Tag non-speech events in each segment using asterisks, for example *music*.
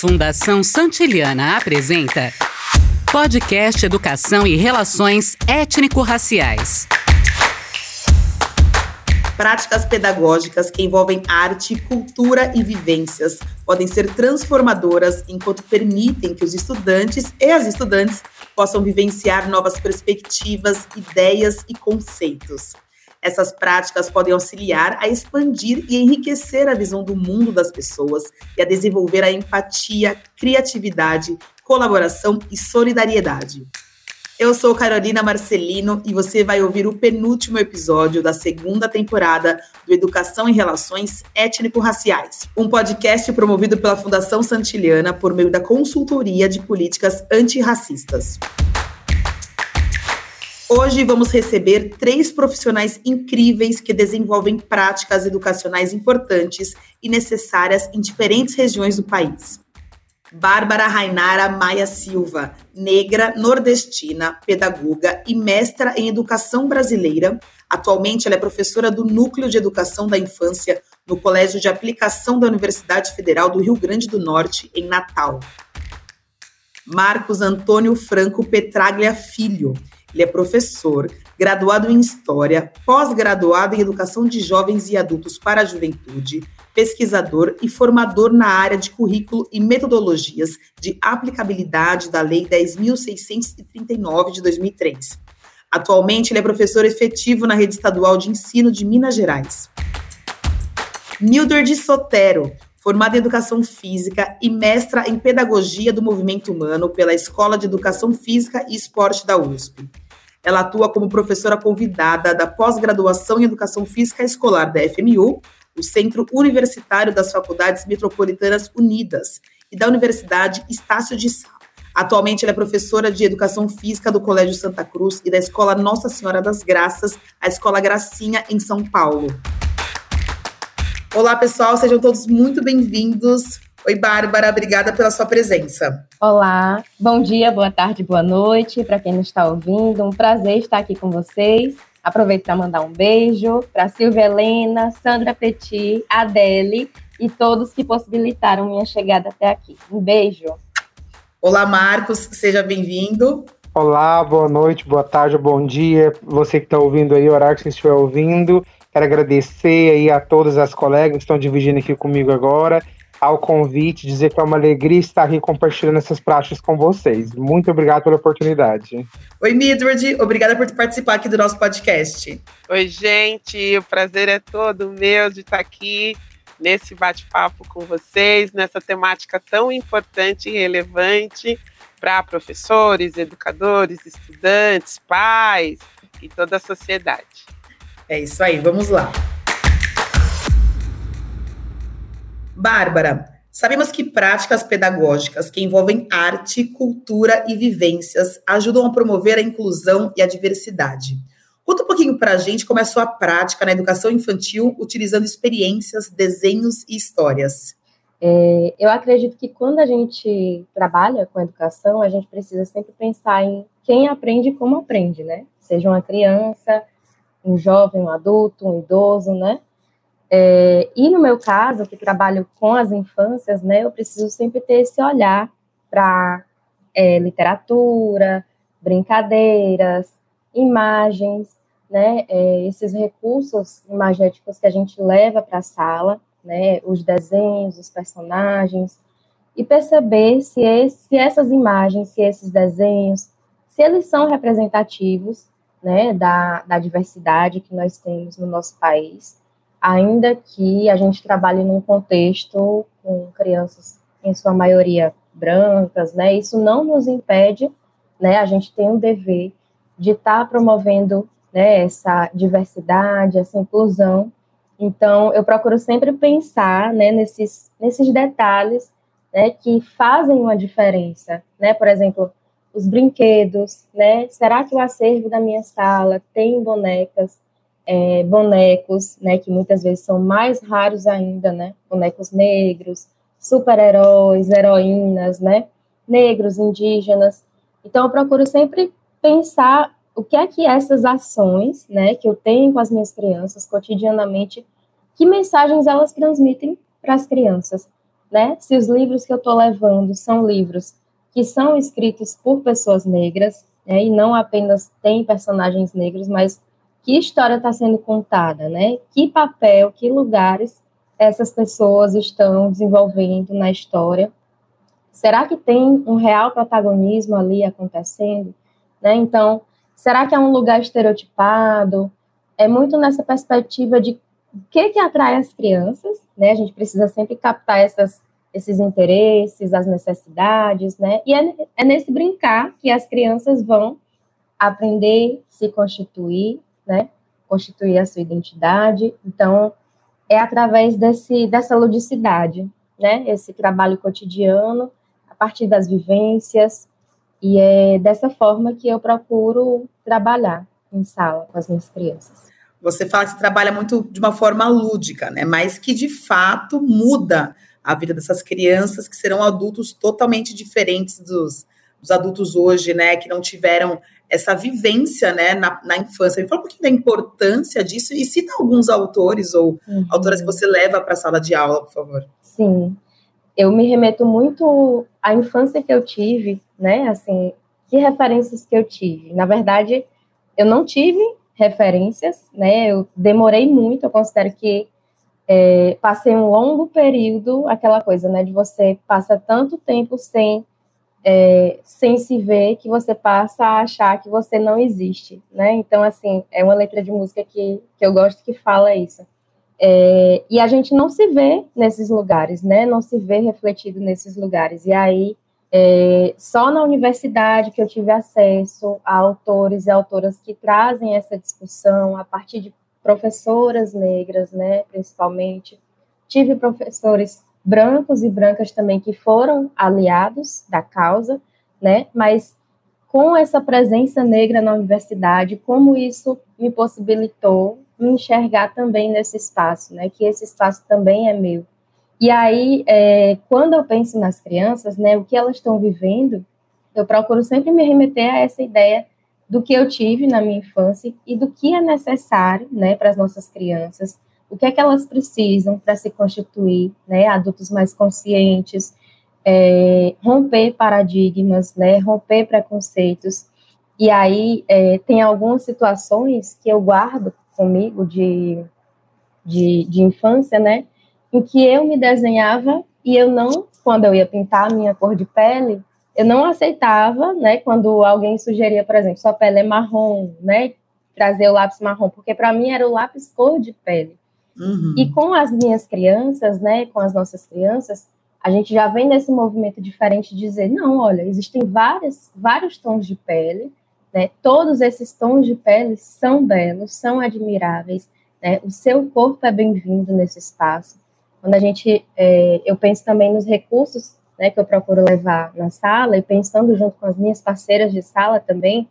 Fundação Santiliana apresenta Podcast Educação e Relações Étnico-Raciais. Práticas pedagógicas que envolvem arte, cultura e vivências podem ser transformadoras enquanto permitem que os estudantes e as estudantes possam vivenciar novas perspectivas, ideias e conceitos. Essas práticas podem auxiliar a expandir e enriquecer a visão do mundo das pessoas e a desenvolver a empatia, criatividade, colaboração e solidariedade. Eu sou Carolina Marcelino e você vai ouvir o penúltimo episódio da segunda temporada do Educação em Relações Étnico-Raciais, um podcast promovido pela Fundação Santiliana por meio da Consultoria de Políticas Antirracistas. Hoje vamos receber três profissionais incríveis que desenvolvem práticas educacionais importantes e necessárias em diferentes regiões do país. Bárbara Rainara Maia Silva, negra, nordestina, pedagoga e mestra em educação brasileira. Atualmente, ela é professora do Núcleo de Educação da Infância no Colégio de Aplicação da Universidade Federal do Rio Grande do Norte, em Natal. Marcos Antônio Franco Petraglia Filho, ele é professor, graduado em História, pós-graduado em Educação de Jovens e Adultos para a Juventude, pesquisador e formador na área de currículo e metodologias de aplicabilidade da Lei 10.639 de 2003. Atualmente, ele é professor efetivo na Rede Estadual de Ensino de Minas Gerais. Mildred Sotero, formada em Educação Física e mestra em Pedagogia do Movimento Humano pela Escola de Educação Física e Esporte da USP. Ela atua como professora convidada da pós-graduação em Educação Física Escolar da FMU, o Centro Universitário das Faculdades Metropolitanas Unidas, e da Universidade Estácio de Sá. Atualmente, ela é professora de Educação Física do Colégio Santa Cruz e da Escola Nossa Senhora das Graças, a Escola Gracinha, em São Paulo. Olá, pessoal, sejam todos muito bem-vindos. Oi, Bárbara, obrigada pela sua presença. Olá, bom dia, boa tarde, boa noite para quem nos está ouvindo. Um prazer estar aqui com vocês. Aproveito para mandar um beijo para Silvia Helena, Sandra Petit, Adele e todos que possibilitaram minha chegada até aqui. Um beijo. Olá, Marcos, seja bem-vindo. Olá, boa noite, boa tarde, bom dia. Você que está ouvindo aí, horário que você estiver ouvindo. Quero agradecer aí a todas as colegas que estão dividindo aqui comigo agora, ao convite, dizer que é uma alegria estar aqui compartilhando essas práticas com vocês. Muito obrigado pela oportunidade. Oi, Midward, obrigada por participar aqui do nosso podcast. Oi, gente, o prazer é todo meu de estar aqui nesse bate-papo com vocês, nessa temática tão importante e relevante para professores, educadores, estudantes, pais e toda a sociedade. É isso aí, vamos lá. Bárbara, sabemos que práticas pedagógicas que envolvem arte, cultura e vivências ajudam a promover a inclusão e a diversidade. Conta um pouquinho para a gente como é a sua prática na educação infantil, utilizando experiências, desenhos e histórias. É, eu acredito que quando a gente trabalha com educação, a gente precisa sempre pensar em quem aprende e como aprende, né? Seja uma criança, um jovem, um adulto, um idoso, né? É, e no meu caso, que trabalho com as infâncias, né, eu preciso sempre ter esse olhar para é, literatura, brincadeiras, imagens, né, é, esses recursos imagéticos que a gente leva para a sala, né, os desenhos, os personagens, e perceber se, esse, se essas imagens, se esses desenhos, se eles são representativos né, da, da diversidade que nós temos no nosso país, ainda que a gente trabalhe num contexto com crianças, em sua maioria brancas, né, isso não nos impede, né, a gente tem o dever de estar tá promovendo né, essa diversidade, essa inclusão. Então, eu procuro sempre pensar né, nesses, nesses detalhes né, que fazem uma diferença. Né? Por exemplo, os brinquedos, né? Será que o acervo da minha sala tem bonecas, é, bonecos, né? Que muitas vezes são mais raros ainda, né? Bonecos negros, super-heróis, heroínas, né? Negros, indígenas. Então, eu procuro sempre pensar o que é que essas ações, né? Que eu tenho com as minhas crianças cotidianamente, que mensagens elas transmitem para as crianças. né? Se os livros que eu estou levando são livros que são escritos por pessoas negras, né? E não apenas tem personagens negros, mas que história está sendo contada, né? Que papel, que lugares essas pessoas estão desenvolvendo na história? Será que tem um real protagonismo ali acontecendo? Né? Então, será que é um lugar estereotipado? É muito nessa perspectiva de o que, que atrai as crianças, né? A gente precisa sempre captar essas, esses interesses, as necessidades, né? E é, é nesse brincar que as crianças vão aprender, se constituir, né? Constituir a sua identidade. Então, é através desse, dessa ludicidade, né? Esse trabalho cotidiano, a partir das vivências, e é dessa forma que eu procuro trabalhar em sala com as minhas crianças. Você fala que você trabalha muito de uma forma lúdica, né? Mas que de fato muda a vida dessas crianças que serão adultos totalmente diferentes dos, dos adultos hoje, né? Que não tiveram essa vivência né, na, na, infância. Me fala um pouquinho da importância disso e cita alguns autores ou uhum. autoras que você leva para a sala de aula, por favor. Sim, eu me remeto muito à infância que eu tive, né? Assim, que referências que eu tive. Na verdade, eu não tive referências, né? Eu demorei muito, eu considero que é, passei um longo período, aquela coisa, né? De você passa tanto tempo sem é, sem se ver que você passa a achar que você não existe, né? Então, assim, é uma letra de música que, que eu gosto que fala isso. É, e a gente não se vê nesses lugares, né? Não se vê refletido nesses lugares. E aí, é, só na universidade que eu tive acesso a autores e autoras que trazem essa discussão a partir de professoras negras, né? Principalmente. Tive professores brancos e brancas também que foram aliados da causa, né? Mas com essa presença negra na universidade, como isso me possibilitou me enxergar também nesse espaço, né? Que esse espaço também é meu. E aí, é, quando eu penso nas crianças, né? O que elas estão vivendo, eu procuro sempre me remeter a essa ideia do que eu tive na minha infância e do que é necessário, né, para as nossas crianças, o que é que elas precisam para se constituir, né, adultos mais conscientes, é, romper paradigmas, né, romper preconceitos. E aí é, tem algumas situações que eu guardo comigo de, de, de infância, né, em que eu me desenhava e eu não, quando eu ia pintar a minha cor de pele, eu não aceitava, né, quando alguém sugeria, por exemplo, sua pele é marrom, né, trazer o lápis marrom, porque para mim era o lápis cor de pele. Uhum. E com as minhas crianças, né, com as nossas crianças, a gente já vem nesse movimento diferente de dizer, não, olha, existem várias, vários tons de pele, né, todos esses tons de pele são belos, são admiráveis, né, o seu corpo é bem-vindo nesse espaço. Quando a gente, é, eu penso também nos recursos, né, que eu procuro levar na sala, e pensando junto com as minhas parceiras de sala também,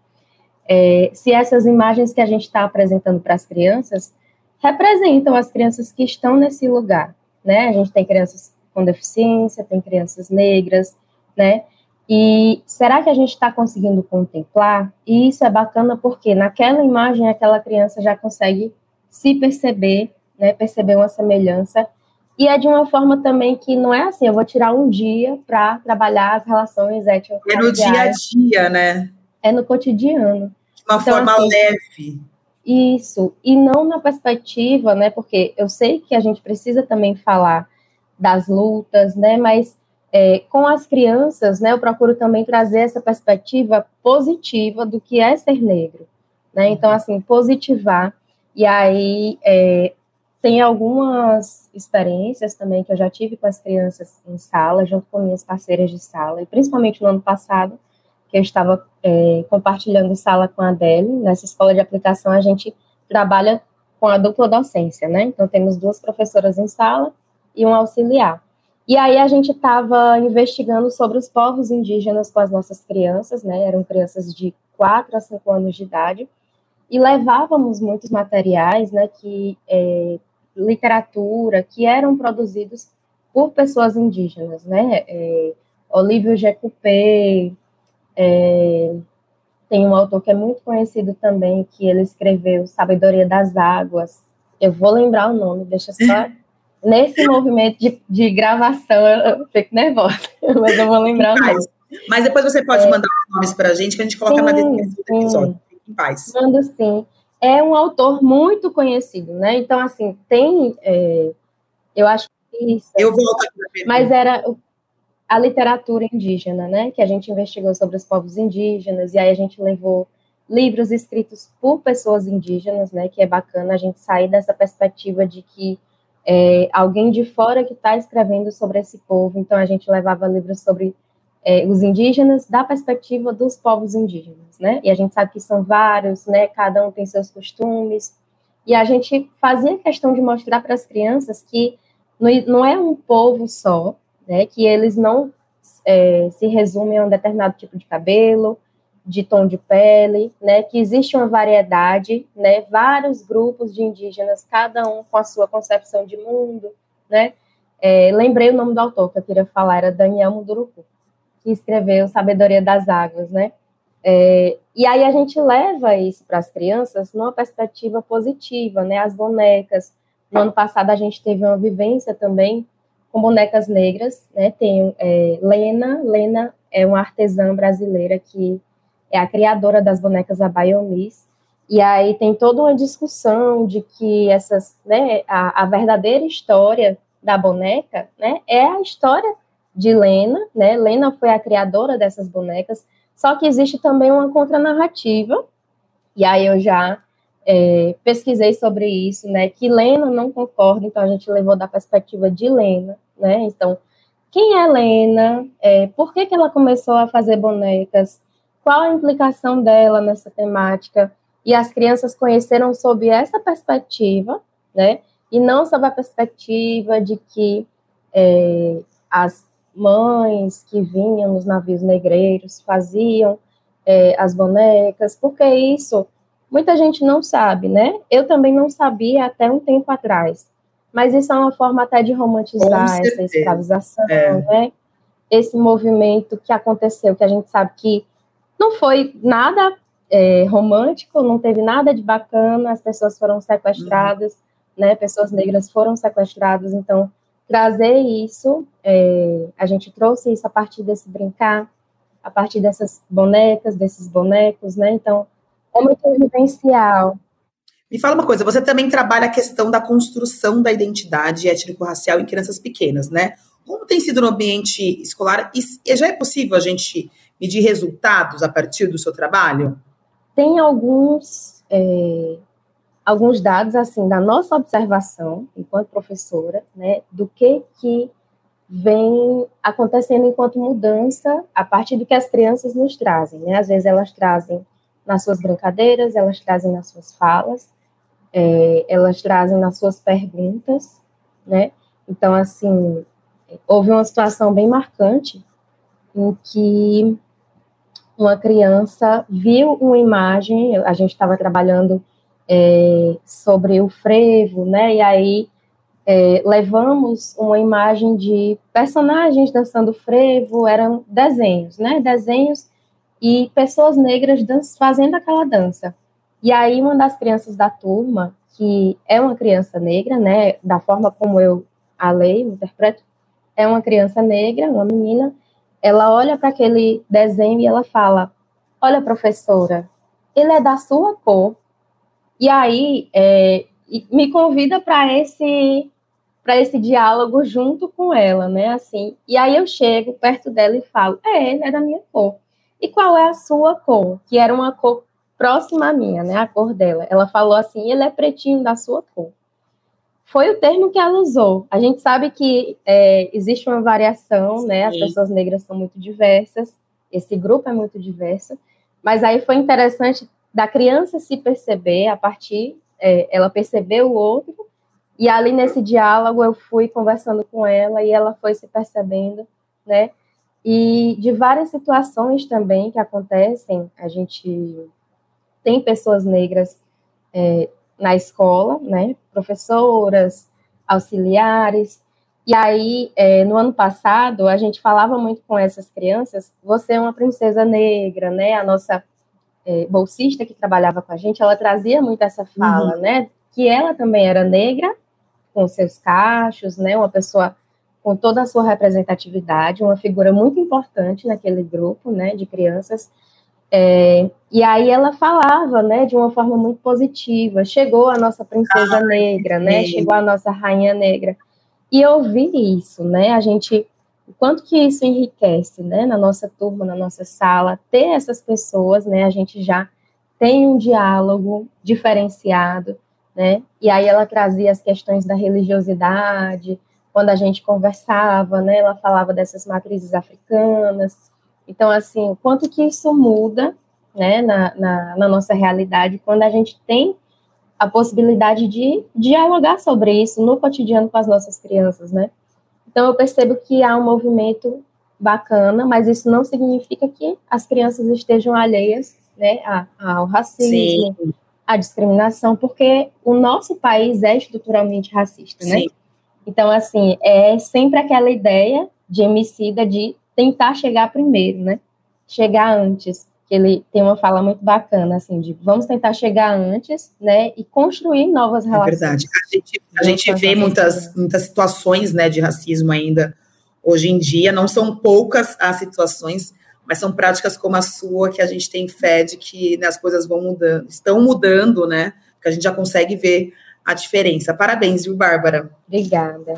é, se essas imagens que a gente está apresentando para as crianças, representam as crianças que estão nesse lugar, né? A gente tem crianças com deficiência, tem crianças negras, né? E será que a gente está conseguindo contemplar? E isso é bacana porque naquela imagem aquela criança já consegue se perceber, né? Perceber uma semelhança. E é de uma forma também que não é assim, eu vou tirar um dia para trabalhar as relações étnicas. É no dia a dia, né? É no cotidiano. De uma então, forma assim, leve. Isso, e não na perspectiva, né, porque eu sei que a gente precisa também falar das lutas, né, mas é, com as crianças, né, eu procuro também trazer essa perspectiva positiva do que é ser negro, né, então, assim, positivar, e aí é, tem algumas experiências também que eu já tive com as crianças em sala, junto com minhas parceiras de sala, e principalmente no ano passado, que eu estava é, compartilhando sala com a Adele. Nessa escola de aplicação, a gente trabalha com a dupla docência, né? Então, temos duas professoras em sala e um auxiliar. E aí, a gente estava investigando sobre os povos indígenas com as nossas crianças, né? Eram crianças de 4 a 5 anos de idade. E levávamos muitos materiais, né? Que, é, literatura, que eram produzidos por pessoas indígenas, né? É, Olívio Jecupé, é, tem um autor que é muito conhecido também, que ele escreveu Sabedoria das Águas. Eu vou lembrar o nome, deixa só *laughs* nesse movimento de, de gravação, eu, fico nervosa, *laughs* mas eu vou lembrar mais. Mas depois você pode é. mandar os nomes para a gente, que a gente coloca sim, na descrição do episódio. Em paz. Mando sim. É um autor muito conhecido, né? Então, assim, tem. É, eu acho que isso. Eu volto aqui Mas era a literatura indígena, né? Que a gente investigou sobre os povos indígenas, e aí a gente levou livros escritos por pessoas indígenas, né? Que é bacana a gente sair dessa perspectiva de que é, alguém de fora que está escrevendo sobre esse povo. Então, a gente levava livros sobre é, os indígenas da perspectiva dos povos indígenas, né? E a gente sabe que são vários, né? Cada um tem seus costumes. E a gente fazia questão de mostrar para as crianças que não é um povo só, né? Que eles não é, se resumem a um determinado tipo de cabelo, de tom de pele, né? Que existe uma variedade, né? Vários grupos de indígenas, cada um com a sua concepção de mundo, né? É, lembrei o nome do autor que eu queria falar, era Daniel Munduruku que escreveu Sabedoria das Águas, né? É, e aí a gente leva isso para as crianças numa perspectiva positiva, né? As bonecas. No ano passado a gente teve uma vivência também com bonecas negras, né? Tem é, Lena, Lena é uma artesã brasileira que é a criadora das bonecas Abayomis, e aí tem toda uma discussão de que essas, né, a, a verdadeira história da boneca, né, é a história de Lena, né? Lena foi a criadora dessas bonecas, só que existe também uma contranarrativa, e aí eu já é, pesquisei sobre isso, né? Que Lena não concorda, então a gente levou da perspectiva de Lena, né? Então, quem é Lena? É, por que, que ela começou a fazer bonecas? Qual a implicação dela nessa temática? E as crianças conheceram sob essa perspectiva, né? E não sob a perspectiva de que é, as mães que vinham nos navios negreiros faziam é, as bonecas, porque isso muita gente não sabe, né? Eu também não sabia até um tempo atrás. Mas isso é uma forma até de romantizar essa escravização, é. né? Esse movimento que aconteceu, que a gente sabe que não foi nada é, romântico, não teve nada de bacana, as pessoas foram sequestradas, uhum. né? Pessoas negras foram sequestradas, então trazer isso, é, a gente trouxe isso a partir desse brincar, a partir dessas bonecas, desses bonecos, né? Então, é muito vivencial. Me fala uma coisa, você também trabalha a questão da construção da identidade étnico-racial em crianças pequenas, né? Como tem sido no ambiente escolar? E já é possível a gente medir resultados a partir do seu trabalho? Tem alguns é, alguns dados assim da nossa observação enquanto professora, né, do que que vem acontecendo enquanto mudança a partir do que as crianças nos trazem, né? Às vezes elas trazem nas suas brincadeiras, elas trazem nas suas falas, é, elas trazem nas suas perguntas, né? Então, assim, houve uma situação bem marcante em que uma criança viu uma imagem, a gente estava trabalhando é, sobre o frevo, né? E aí é, levamos uma imagem de personagens dançando frevo, eram desenhos, né? Desenhos e pessoas negras fazendo aquela dança. E aí uma das crianças da turma, que é uma criança negra, né? Da forma como eu a leio, interpreto, é uma criança negra, uma menina. Ela olha para aquele desenho e ela fala: Olha, professora, ele é da sua cor, e aí é, me convida para esse para esse diálogo junto com ela, né? Assim, e aí eu chego perto dela e falo: "É, ele é da minha cor. E qual é a sua cor?" Que era uma cor próxima à minha, né? A cor dela. Ela falou assim: "Ele é pretinho da sua cor." Foi o termo que ela usou. A gente sabe que é, existe uma variação, né? As pessoas negras são muito diversas. Esse grupo é muito diverso. Mas aí foi interessante da criança se perceber a partir, é, ela percebeu o outro, e ali nesse diálogo eu fui conversando com ela e ela foi se percebendo, né? E de várias situações também que acontecem, a gente tem pessoas negras é, na escola, né? Professoras, auxiliares. E aí, é, no ano passado, a gente falava muito com essas crianças: você é uma princesa negra, né? A nossa é, bolsista que trabalhava com a gente, ela trazia muito essa fala, uhum. né? Que ela também era negra, com seus cachos, né, uma pessoa com toda a sua representatividade, uma figura muito importante naquele grupo, né, de crianças. É, e aí ela falava, né, de uma forma muito positiva. Chegou a nossa princesa ah, negra, né? Chegou a nossa rainha negra. E ouvir isso, né? A gente, o quanto que isso enriquece, né? Na nossa turma, na nossa sala, ter essas pessoas, né? A gente já tem um diálogo diferenciado, né? E aí ela trazia as questões da religiosidade, quando a gente conversava, né? Ela falava dessas matrizes africanas, então, assim, o quanto que isso muda né, na, na, na, nossa realidade quando a gente tem a possibilidade de dialogar sobre isso no cotidiano com as nossas crianças, né? Então, eu percebo que há um movimento bacana, mas isso não significa que as crianças estejam alheias né, ao racismo, Sim. à discriminação, porque o nosso país é estruturalmente racista, né? Sim. Então, assim, é sempre aquela ideia de emicida de tentar chegar primeiro, né? Chegar antes. Que ele tem uma fala muito bacana, assim, de vamos tentar chegar antes, né? E construir novas é relações. É verdade. A gente, a gente vê muitas, muitas situações, né, de racismo ainda hoje em dia. Não são poucas as situações, mas são práticas como a sua que a gente tem fé de que né, as coisas vão mudando, estão mudando, né? Que a gente já consegue ver a diferença. Parabéns, viu, Bárbara? Obrigada.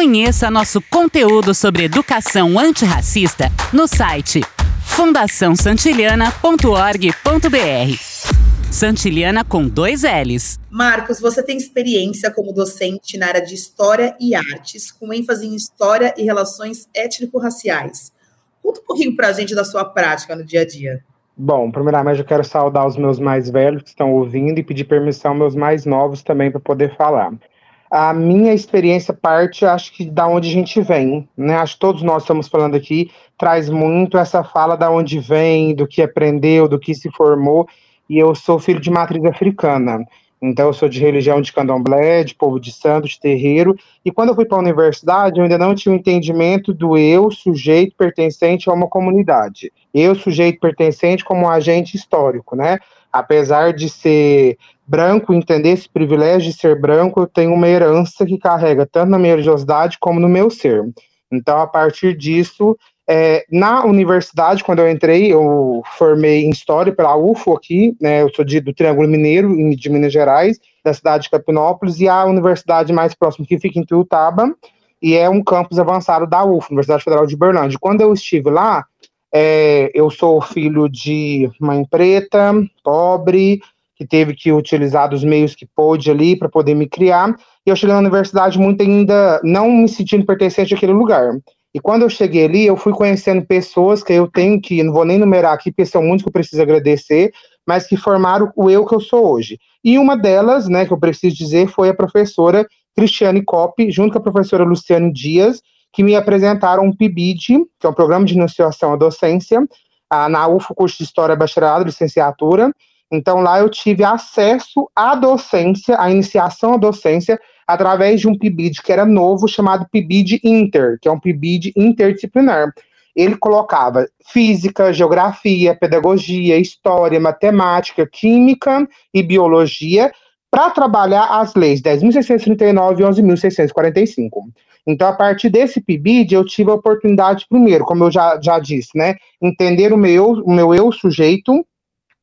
Conheça nosso conteúdo sobre educação antirracista no site fundaçãosantilhana.org.br. Santilhana com dois L's. Marcos, você tem experiência como docente na área de História e Artes, com ênfase em História e Relações Étnico-Raciais. Conta um pouquinho para a gente da sua prática no dia a dia. Bom, primeiramente eu quero saudar os meus mais velhos que estão ouvindo e pedir permissão aos meus mais novos também para poder falar a minha experiência parte, acho que da onde a gente vem, né? Acho que todos nós estamos falando aqui, traz muito essa fala da onde vem, do que aprendeu, do que se formou, e eu sou filho de matriz africana. Então, eu sou de religião de candomblé, de povo de santo, de terreiro. E quando eu fui para a universidade, eu ainda não tinha o um entendimento do eu, sujeito pertencente a uma comunidade. Eu, sujeito pertencente, como um agente histórico, né? Apesar de ser branco, entender esse privilégio de ser branco, eu tenho uma herança que carrega tanto na minha religiosidade como no meu ser. Então, a partir disso, é, na universidade, quando eu entrei, eu formei em História pela UFO aqui, né, eu sou de, do Triângulo Mineiro, de Minas Gerais, da cidade de Capinópolis, e a universidade mais próxima que fica em Tuiutaba, e é um campus avançado da UFO, Universidade Federal de Berlândia. Quando eu estive lá, é, eu sou filho de mãe preta, pobre, que teve que utilizar dos meios que pôde ali para poder me criar. E eu cheguei na universidade muito ainda não me sentindo pertencente àquele lugar. E quando eu cheguei ali, eu fui conhecendo pessoas que eu tenho que, não vou nem numerar aqui, porque são muitos que eu preciso agradecer, mas que formaram o eu que eu sou hoje. E uma delas, né, que eu preciso dizer, foi a professora Cristiane Coppi, junto com a professora Luciane Dias, que me apresentaram um PIBID, que é um programa de iniciação à docência, na UFO, curso de História Bacharelado, licenciatura, então lá eu tive acesso à docência, à iniciação à docência, através de um PIBID que era novo, chamado PIBID Inter, que é um PIBID interdisciplinar. Ele colocava física, geografia, pedagogia, história, matemática, química e biologia para trabalhar as leis 10.639 e 11.645. Então, a partir desse PIBID, eu tive a oportunidade, primeiro, como eu já, já disse, né, entender o meu, o meu eu sujeito,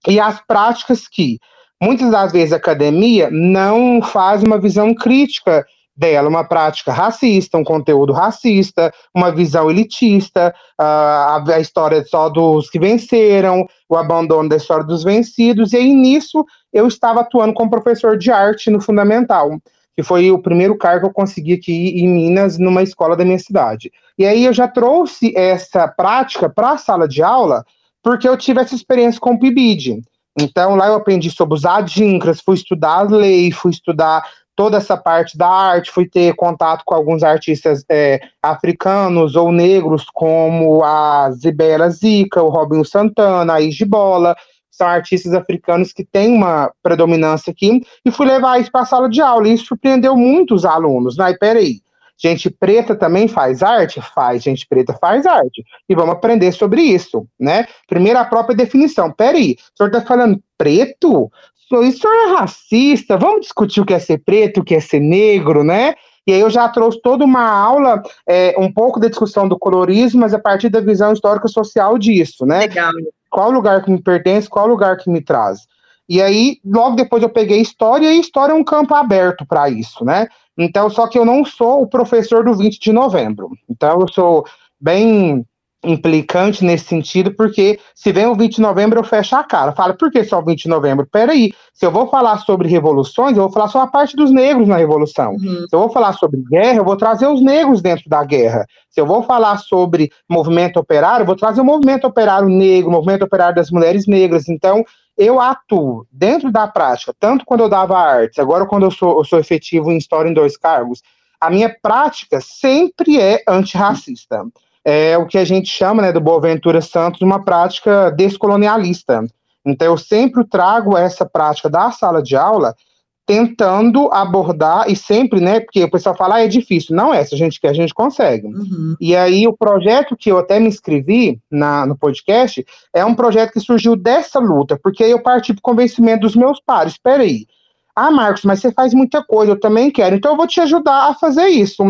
e as práticas que muitas das vezes a academia não faz uma visão crítica dela, uma prática racista, um conteúdo racista, uma visão elitista, a, a história só dos que venceram, o abandono da história dos vencidos, e aí nisso eu estava atuando como professor de arte no Fundamental, que foi o primeiro cargo que eu consegui aqui em Minas, numa escola da minha cidade. E aí eu já trouxe essa prática para a sala de aula, porque eu tive essa experiência com o PIBID. Então, lá eu aprendi sobre os adinkras, fui estudar as leis, fui estudar toda essa parte da arte, fui ter contato com alguns artistas é, africanos ou negros, como a Zibela Zica, o Robinho Santana, a Igibola, são artistas africanos que têm uma predominância aqui, e fui levar isso para a sala de aula, e isso surpreendeu muito os alunos, né? E peraí, Gente preta também faz arte? Faz, gente preta faz arte. E vamos aprender sobre isso, né? Primeiro, a própria definição. Peraí, o senhor está falando preto? isso é racista, vamos discutir o que é ser preto, o que é ser negro, né? E aí eu já trouxe toda uma aula, é, um pouco da discussão do colorismo, mas a partir da visão histórica social disso, né? Legal. Qual lugar que me pertence, qual lugar que me traz. E aí, logo depois eu peguei história, e história é um campo aberto para isso, né? Então, só que eu não sou o professor do 20 de novembro. Então, eu sou bem implicante nesse sentido, porque se vem o 20 de novembro, eu fecho a cara. Fala, por que só o 20 de novembro? Peraí, se eu vou falar sobre revoluções, eu vou falar só a parte dos negros na revolução. Uhum. Se eu vou falar sobre guerra, eu vou trazer os negros dentro da guerra. Se eu vou falar sobre movimento operário, eu vou trazer o movimento operário negro, o movimento operário das mulheres negras. Então, eu atuo dentro da prática, tanto quando eu dava artes, agora quando eu sou, eu sou efetivo em História em dois cargos, a minha prática sempre é antirracista é o que a gente chama, né, do Boaventura Santos, uma prática descolonialista. Então, eu sempre trago essa prática da sala de aula tentando abordar, e sempre, né, porque o pessoal fala, ah, é difícil. Não é, se a gente quer, a gente consegue. Uhum. E aí, o projeto que eu até me inscrevi na, no podcast é um projeto que surgiu dessa luta, porque eu parti do convencimento dos meus pares. Espera aí. Ah, Marcos, mas você faz muita coisa, eu também quero, então eu vou te ajudar a fazer isso.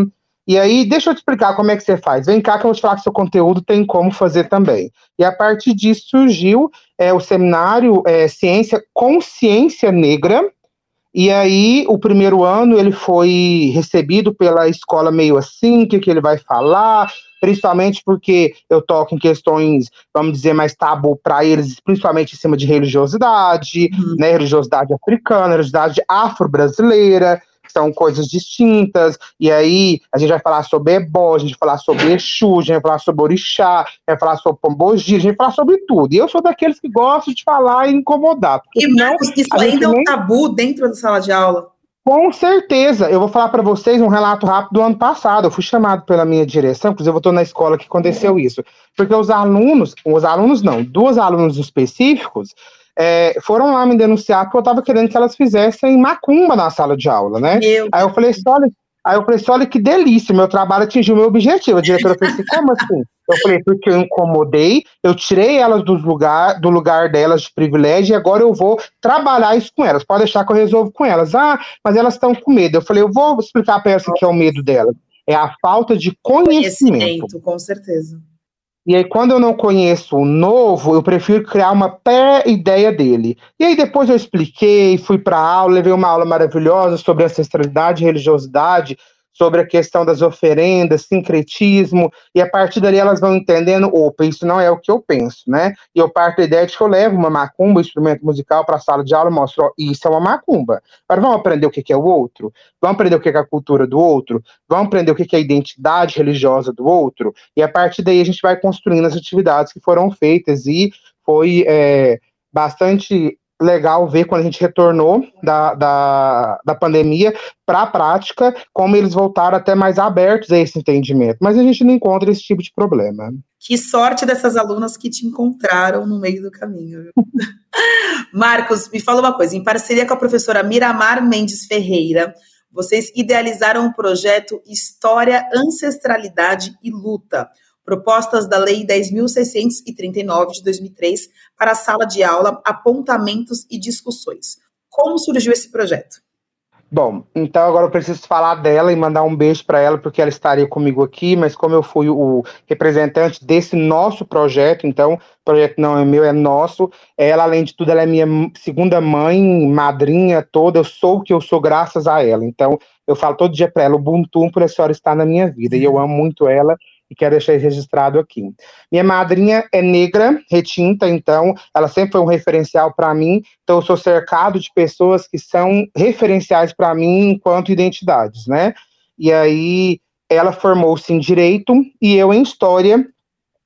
E aí, deixa eu te explicar como é que você faz. Vem cá que eu vou te falar que seu conteúdo tem como fazer também. E a partir disso surgiu é, o seminário é, Ciência Consciência Negra. E aí, o primeiro ano, ele foi recebido pela escola meio assim, o que, que ele vai falar, principalmente porque eu toco em questões, vamos dizer, mais tabu para eles, principalmente em cima de religiosidade, uhum. né, religiosidade africana, religiosidade afro-brasileira, são coisas distintas, e aí a gente vai falar sobre ebó, a gente vai falar sobre Exu, a gente vai falar sobre orixá, a gente vai falar sobre pombogi, a gente vai falar sobre tudo. E eu sou daqueles que gostam de falar e incomodar. E Marcos, isso ainda é um nem... tabu dentro da sala de aula? Com certeza. Eu vou falar para vocês um relato rápido do ano passado. Eu fui chamado pela minha direção, inclusive eu estou na escola que aconteceu isso. Porque os alunos, os alunos não, duas alunos específicos, é, foram lá me denunciar porque eu estava querendo que elas fizessem macumba na sala de aula, né? Meu aí eu falei assim, olha, aí eu falei assim, olha que delícia, meu trabalho atingiu o meu objetivo. A diretora falou assim, como assim? Eu falei, porque eu incomodei, eu tirei elas do lugar, do lugar delas de privilégio e agora eu vou trabalhar isso com elas. Pode deixar que eu resolvo com elas. Ah, mas elas estão com medo. Eu falei, eu vou explicar para elas o que é o medo delas. É a falta de conhecimento. Conhecimento, com certeza. E aí, quando eu não conheço o novo, eu prefiro criar uma pré-ideia dele. E aí, depois eu expliquei, fui para aula, levei uma aula maravilhosa sobre ancestralidade e religiosidade, sobre a questão das oferendas, sincretismo, e a partir dali elas vão entendendo, opa, isso não é o que eu penso, né? E eu parto da ideia de que eu levo uma macumba, um instrumento musical, para a sala de aula e mostro, ó, isso é uma macumba. Agora vamos aprender o que é o outro? Vamos aprender o que é a cultura do outro? Vamos aprender o que é a identidade religiosa do outro? E a partir daí a gente vai construindo as atividades que foram feitas, e foi é, bastante legal ver quando a gente retornou da, da, da pandemia para a prática, como eles voltaram até mais abertos a esse entendimento. Mas a gente não encontra esse tipo de problema. Que sorte dessas alunas que te encontraram no meio do caminho. *laughs* Marcos, me fala uma coisa. Em parceria com a professora Miramar Mendes Ferreira, vocês idealizaram o projeto História, Ancestralidade e Luta propostas da Lei 10.639 de 2003 para a sala de aula, apontamentos e discussões. Como surgiu esse projeto? Bom, então agora eu preciso falar dela e mandar um beijo para ela, porque ela estaria comigo aqui, mas como eu fui o representante desse nosso projeto, então o projeto não é meu, é nosso. Ela, além de tudo, ela é minha segunda mãe, madrinha toda, eu sou o que eu sou graças a ela. Então eu falo todo dia para ela, Ubuntu, por a senhora estar na minha vida, e eu amo muito ela e quero deixar registrado aqui. Minha madrinha é negra, retinta, então ela sempre foi um referencial para mim. Então eu sou cercado de pessoas que são referenciais para mim enquanto identidades, né? E aí ela formou-se em direito e eu em história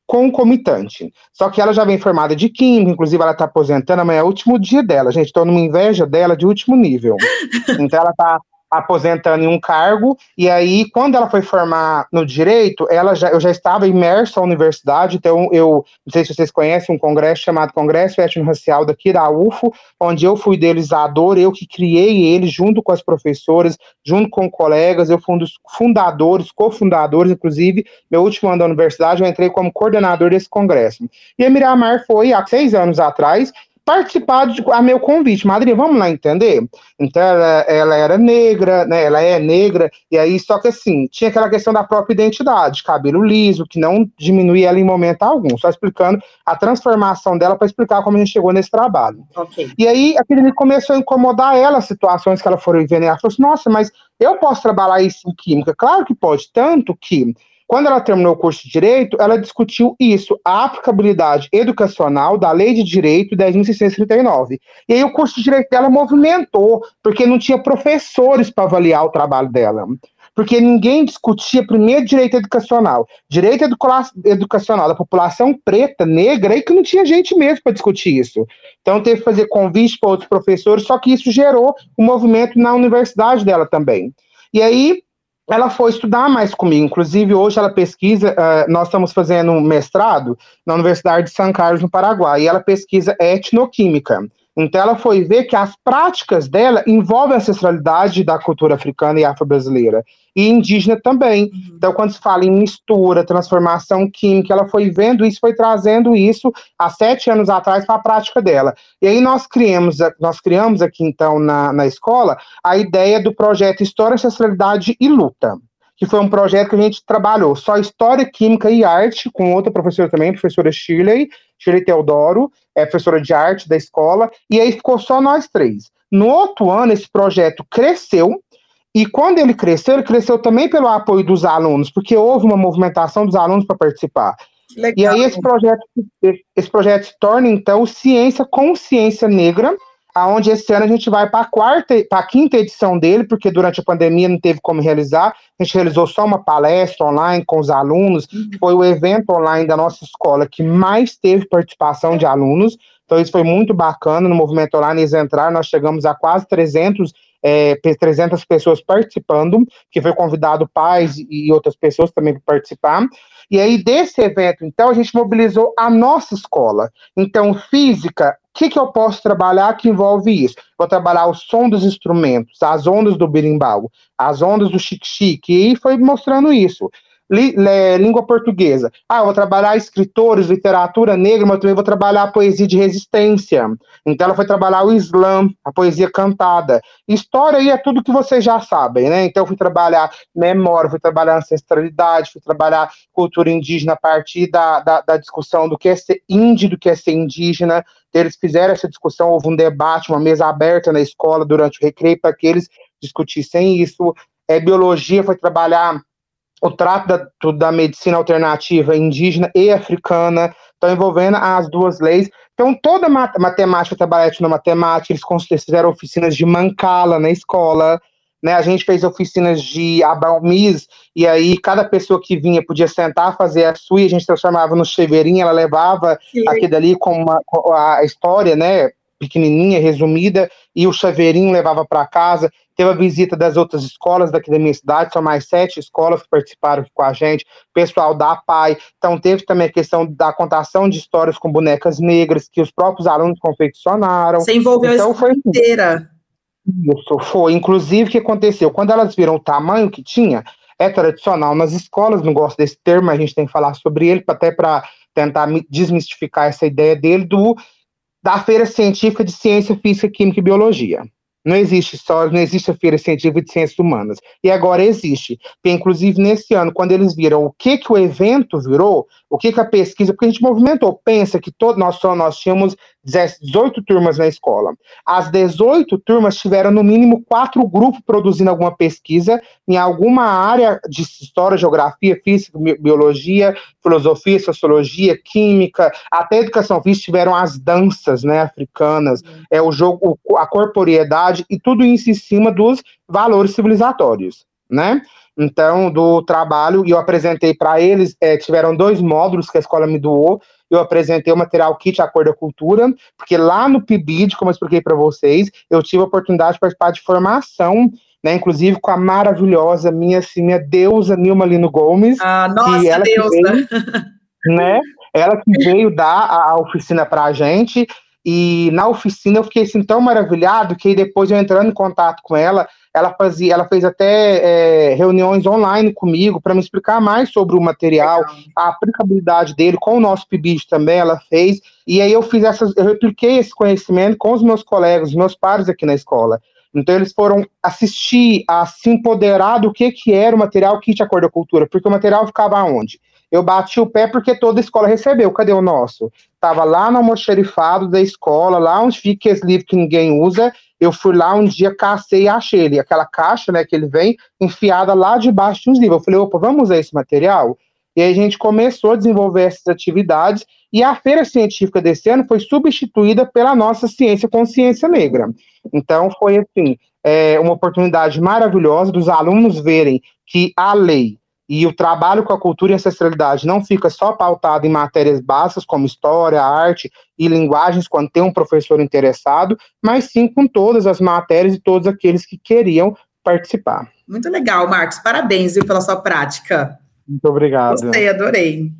concomitante. Só que ela já vem formada de química, inclusive ela está aposentando, amanhã é o último dia dela, gente. Estou numa inveja dela de último nível. *laughs* Então ela está aposentando em um cargo, e aí, quando ela foi formar no direito, ela já, eu já estava imersa na universidade, então eu, não sei se vocês conhecem um congresso chamado Congresso Étnico-Racial daqui da UFO, onde eu fui idealizador, eu que criei ele junto com as professoras, junto com colegas, eu fui um dos fundadores, cofundadores, inclusive, meu último ano da universidade, eu entrei como coordenador desse congresso. E a Miramar foi, há seis anos atrás, participar de, a meu convite. Madrinha, vamos lá entender? Então, ela, ela, era negra, né? Ela é negra, e aí, só que assim, tinha aquela questão da própria identidade, cabelo liso, que não diminuía ela em momento algum, só explicando a transformação dela para explicar como a gente chegou nesse trabalho. Okay. E aí, aquele começou a incomodar ela, situações que ela foi vivendo, e ela falou assim, nossa, mas eu posso trabalhar isso em química? Claro que pode, tanto que quando ela terminou o curso de Direito, ela discutiu isso, a aplicabilidade educacional da Lei de Direito 10.639. E aí o curso de Direito dela movimentou, porque não tinha professores para avaliar o trabalho dela. Porque ninguém discutia primeiro direito educacional, direito educacional da população preta, negra, e que não tinha gente mesmo para discutir isso. Então teve que fazer convite para outros professores, só que isso gerou um movimento na universidade dela também. E aí ela foi estudar mais comigo. Inclusive, hoje ela pesquisa, uh, nós estamos fazendo um mestrado na Universidade de São Carlos, no Paraguai, e ela pesquisa etnoquímica. Então, ela foi ver que as práticas dela envolvem a ancestralidade da cultura africana e afro-brasileira, e indígena também. Uhum. Então, quando se fala em mistura, transformação química, ela foi vendo isso, foi trazendo isso há sete anos atrás para a prática dela. E aí nós criamos, nós criamos aqui, então, na, na escola, a ideia do projeto História, Ancestralidade e Luta que foi um projeto que a gente trabalhou só História, Química e Arte, com outra professora também, professora Shirley, Shirley Teodoro, é professora de arte da escola, e aí ficou só nós três. No outro ano, esse projeto cresceu, e quando ele cresceu, ele cresceu também pelo apoio dos alunos, porque houve uma movimentação dos alunos para participar. Legal. E aí esse projeto, esse projeto se torna, então, Ciência Consciência Negra, aonde esse ano a gente vai para a quarta, para a quinta edição dele, porque durante a pandemia não teve como realizar. A gente realizou só uma palestra online com os alunos. Uhum. Foi o evento online da nossa escola que mais teve participação de alunos. Então isso foi muito bacana. No movimento online eles entraram, nós chegamos a quase 300 é, 300 pessoas participando, que foi convidado pais e outras pessoas também para participar. E aí, desse evento, então, a gente mobilizou a nossa escola. Então, física, o que, que eu posso trabalhar que envolve isso? Vou trabalhar o som dos instrumentos, as ondas do berimbau, as ondas do chique-chique, e foi mostrando isso li, língua portuguesa. Ah, eu vou trabalhar escritores, literatura negra, mas também vou trabalhar a poesia de resistência. Então ela foi trabalhar o Islã, a poesia cantada. História aí é tudo que vocês já sabem, né? Então eu fui trabalhar memória, fui trabalhar ancestralidade, fui trabalhar cultura indígena a partir da, da, da discussão do que é ser índio, do que é ser indígena. Eles fizeram essa discussão, houve um debate, uma mesa aberta na escola durante o recreio para que eles discutissem isso. É, biologia foi trabalhar o trato da, da medicina alternativa indígena e africana, estão envolvendo as duas leis. Então, toda mat matemática trabalha na matemática, eles fizeram oficinas de mancala na escola, né? A gente fez oficinas de abalmis, e aí cada pessoa que vinha podia sentar, fazer a sua, e a gente transformava no cheveirinho, ela levava aquilo ali com, uma, a história, né? pequenininha, resumida, e o chaveirinho levava para casa. Teve a visita das outras escolas daqui da minha cidade, são mais sete escolas que participaram com a gente, pessoal da PAI. Então, teve também a questão da contação de histórias com bonecas negras, que os próprios alunos confeccionaram. Você envolveu então, a foi, assim. inteira. Isso, foi. Inclusive, o que aconteceu? Quando elas viram o tamanho que tinha, é tradicional nas escolas, não gosto desse termo, mas a gente tem que falar sobre ele, até para tentar desmistificar essa ideia dele do da Feira Científica de Ciência Física, Química e Biologia. Não existe só, não existe a Feira Científica de Ciências Humanas. E agora existe. Porque, inclusive, nesse ano, quando eles viram o que, que o evento virou, o que, que a pesquisa, porque a gente movimentou, pensa que todo, nós, só, nós tínhamos 18 turmas na escola. As 18 turmas tiveram, no mínimo, quatro grupos produzindo alguma pesquisa em alguma área de história, geografia, física, biologia, filosofia, sociologia, química, até educação física tiveram as danças né, africanas, é o jogo, a corporeidade e tudo isso em cima dos valores civilizatórios, né? Então, do trabalho, e eu apresentei para eles, é, tiveram dois módulos que a escola me doou, eu apresentei o material Kit Acordo da Cultura, porque lá no PIBID, como eu expliquei para vocês, eu tive a oportunidade de participar de formação né, inclusive com a maravilhosa minha, assim, minha deusa Nilma Lino Gomes. Ah, nossa ela deusa! Veio, *laughs* né, ela que veio dar a, a oficina para a gente, e na oficina eu fiquei assim tão maravilhado que depois eu entrando em contato com ela, ela fazia, ela fez até é, reuniões online comigo para me explicar mais sobre o material, a aplicabilidade dele com o nosso PIBID também ela fez. E aí eu fiz essas, eu repliquei esse conhecimento com os meus colegas, os meus pares aqui na escola. Então eles foram assistir a se empoderar do que, que era o material Kit Acordo Cultura, porque o material ficava onde? Eu bati o pé porque toda escola recebeu. Cadê o nosso? Tava lá no almoxerifado da escola, lá onde fica esse livro que ninguém usa. Eu fui lá um dia, cacei e achei ele. Aquela caixa, né, que ele vem, enfiada lá debaixo de uns livros. Eu falei, opa, vamos usar esse material? E aí a gente começou a desenvolver essas atividades e a feira científica desse ano foi substituída pela nossa ciência consciência negra. Então foi assim, é, uma oportunidade maravilhosa dos alunos verem que a lei e o trabalho com a cultura e ancestralidade não fica só pautado em matérias básicas como história, arte e linguagens, quando tem um professor interessado, mas sim com todas as matérias e todos aqueles que queriam participar. Muito legal, Marcos. Parabéns viu, pela sua prática. Muito obrigado. Gostei, adorei.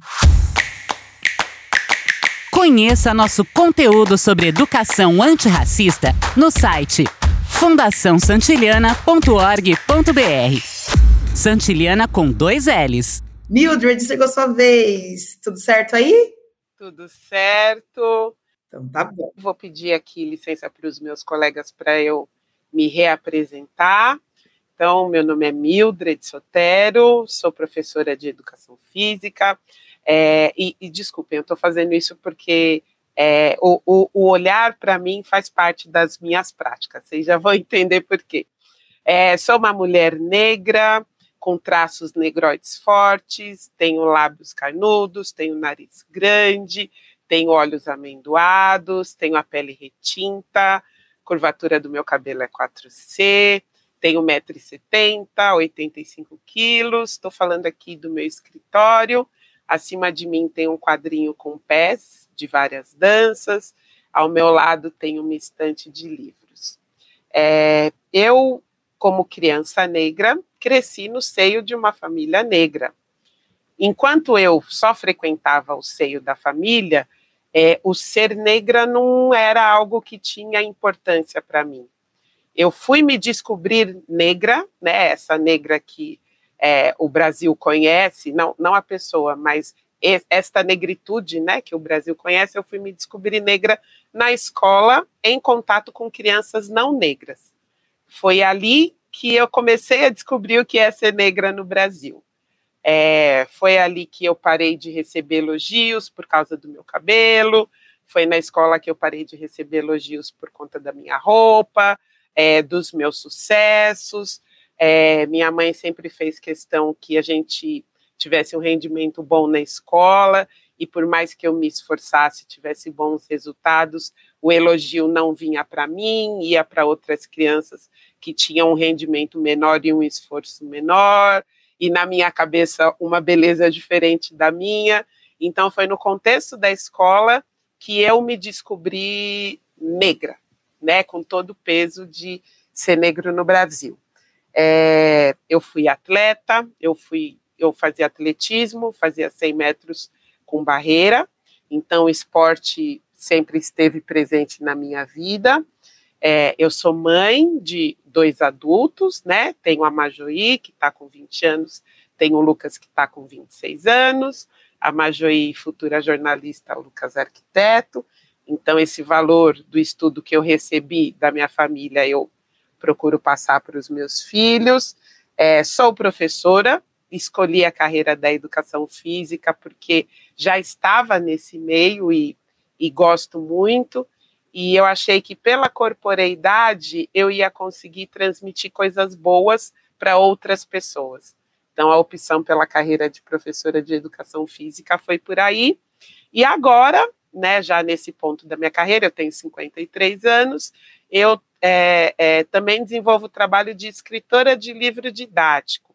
Conheça nosso conteúdo sobre educação antirracista no site fundaçãosantilhana.org.br. Santiliana com dois L's. Mildred, chegou sua vez. Tudo certo aí? Tudo certo. Então tá bom. Vou pedir aqui licença para os meus colegas para eu me reapresentar. Então, meu nome é Mildred Sotero, sou professora de educação física. É, e, e desculpem, eu estou fazendo isso porque é, o, o, o, olhar para mim faz parte das minhas práticas. Vocês já vão *laughs* entender por quê. É, sou uma mulher negra, com traços negroides fortes, tenho lábios carnudos, tenho nariz grande, tenho olhos amendoados, tenho a pele retinta, curvatura do meu cabelo é 4C, tenho 1,70m, 85 quilos, estou falando aqui do meu escritório, acima de mim tem um quadrinho com pés de várias danças, ao meu lado tem uma estante de livros. É, eu, como criança negra, cresci no seio de uma família negra. Enquanto eu só frequentava o seio da família, é, o ser negra não era algo que tinha importância para mim. Eu fui me descobrir negra, né, essa negra que é, o Brasil conhece, não, não a pessoa, mas esta negritude, né, que o Brasil conhece, eu fui me descobrir negra na escola, em contato com crianças não negras. Foi ali que eu comecei a descobrir o que é ser negra no Brasil. É, foi ali que eu parei de receber elogios por causa do meu cabelo, foi na escola que eu parei de receber elogios por conta da minha roupa, é, dos meus sucessos. É, minha mãe sempre fez questão que a gente tivesse um rendimento bom na escola, e por mais que eu me esforçasse, tivesse bons resultados, o elogio não vinha para mim, ia para outras crianças que tinham um rendimento menor e um esforço menor, e na minha cabeça uma beleza diferente da minha. Então foi no contexto da escola que eu me descobri negra, né, com todo o peso de ser negro no Brasil. É, eu fui atleta, eu fui, eu fazia atletismo, fazia 100 metros com barreira, então o esporte sempre esteve presente na minha vida. É, eu sou mãe de dois adultos, né? Tenho a Majoí, que está com 20 anos, tenho o Lucas, que está com 26 anos, a Majoí, futura jornalista, o Lucas, arquiteto. Então, esse valor do estudo que eu recebi da minha família, eu procuro passar para os meus filhos. É, sou professora, escolhi a carreira da educação física porque já estava nesse meio e, e gosto muito. E eu achei que pela corporeidade eu ia conseguir transmitir coisas boas para outras pessoas. Então a opção pela carreira de professora de educação física foi por aí. E agora, né, já nesse ponto da minha carreira, eu tenho 53 anos, eu é, é, também desenvolvo o trabalho de escritora de livro didático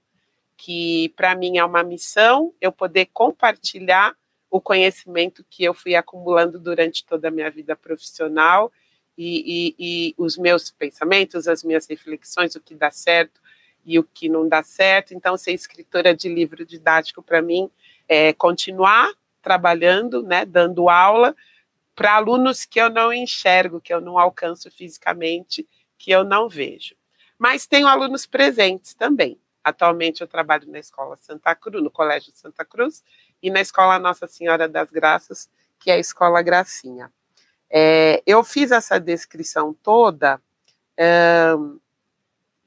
que para mim é uma missão eu poder compartilhar o conhecimento que eu fui acumulando durante toda a minha vida profissional e, e, e, os meus pensamentos, as minhas reflexões, o que dá certo e o que não dá certo. Então, ser escritora de livro didático para mim é continuar trabalhando, né, dando aula para alunos que eu não enxergo, que eu não alcanço fisicamente, que eu não vejo. mas tenho alunos presentes também. Atualmente eu trabalho na Escola Santa Cruz, no Colégio Santa Cruz, e na Escola Nossa Senhora das Graças, que é a Escola Gracinha. É, eu fiz essa descrição toda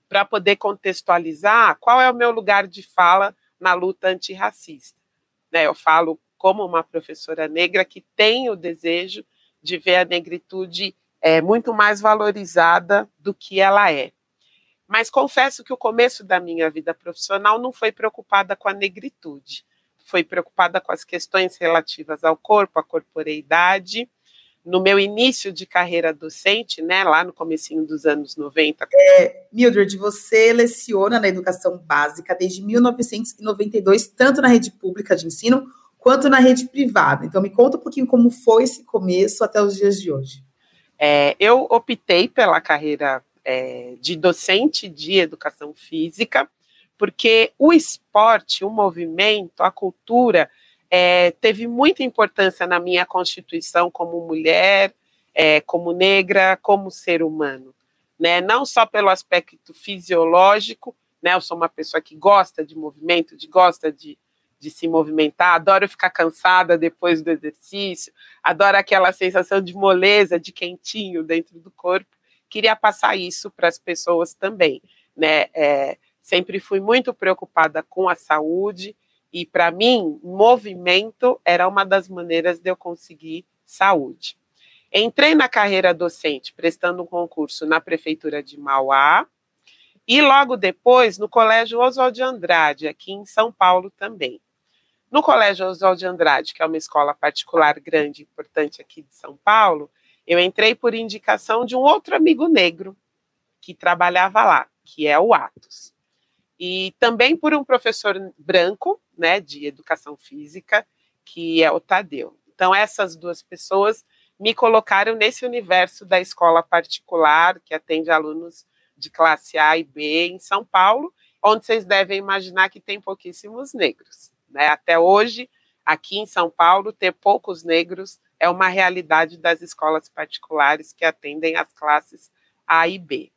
para poder contextualizar qual é o meu lugar de fala na luta antirracista. Né, eu falo como uma professora negra que tem o desejo de ver a negritude é, muito mais valorizada do que ela é. Mas confesso que o começo da minha vida profissional não foi preocupada com a negritude, foi preocupada com as questões relativas ao corpo, à corporeidade. No meu início de carreira docente, né, lá no comecinho dos anos 90. É, Mildred, você leciona na educação básica desde 1992, tanto na rede pública de ensino quanto na rede privada. Então, me conta um pouquinho como foi esse começo até os dias de hoje. É, eu optei pela carreira é, de docente de educação física, porque o esporte, o movimento, a cultura é, teve muita importância na minha constituição como mulher, é, como negra, como ser humano. Né? Não só pelo aspecto fisiológico, né? eu sou uma pessoa que gosta de movimento, de gosta de, de se movimentar, adoro ficar cansada depois do exercício, adoro aquela sensação de moleza, de quentinho dentro do corpo. Queria passar isso para as pessoas também, né? É, sempre fui muito preocupada com a saúde e para mim movimento era uma das maneiras de eu conseguir saúde. Entrei na carreira docente prestando um concurso na prefeitura de Mauá e logo depois no Colégio Oswald de Andrade aqui em São Paulo também. No Colégio Oswald de Andrade, que é uma escola particular grande e importante aqui de São Paulo, eu entrei por indicação de um outro amigo negro que trabalhava lá, que é o Atos. E também por um professor branco, né, de educação física, que é o Tadeu. Então, essas duas pessoas me colocaram nesse universo da escola particular, que atende alunos de classe A e B em São Paulo, onde vocês devem imaginar que tem pouquíssimos negros. Né? Até hoje, aqui em São Paulo, ter poucos negros é uma realidade das escolas particulares que atendem as classes A e B.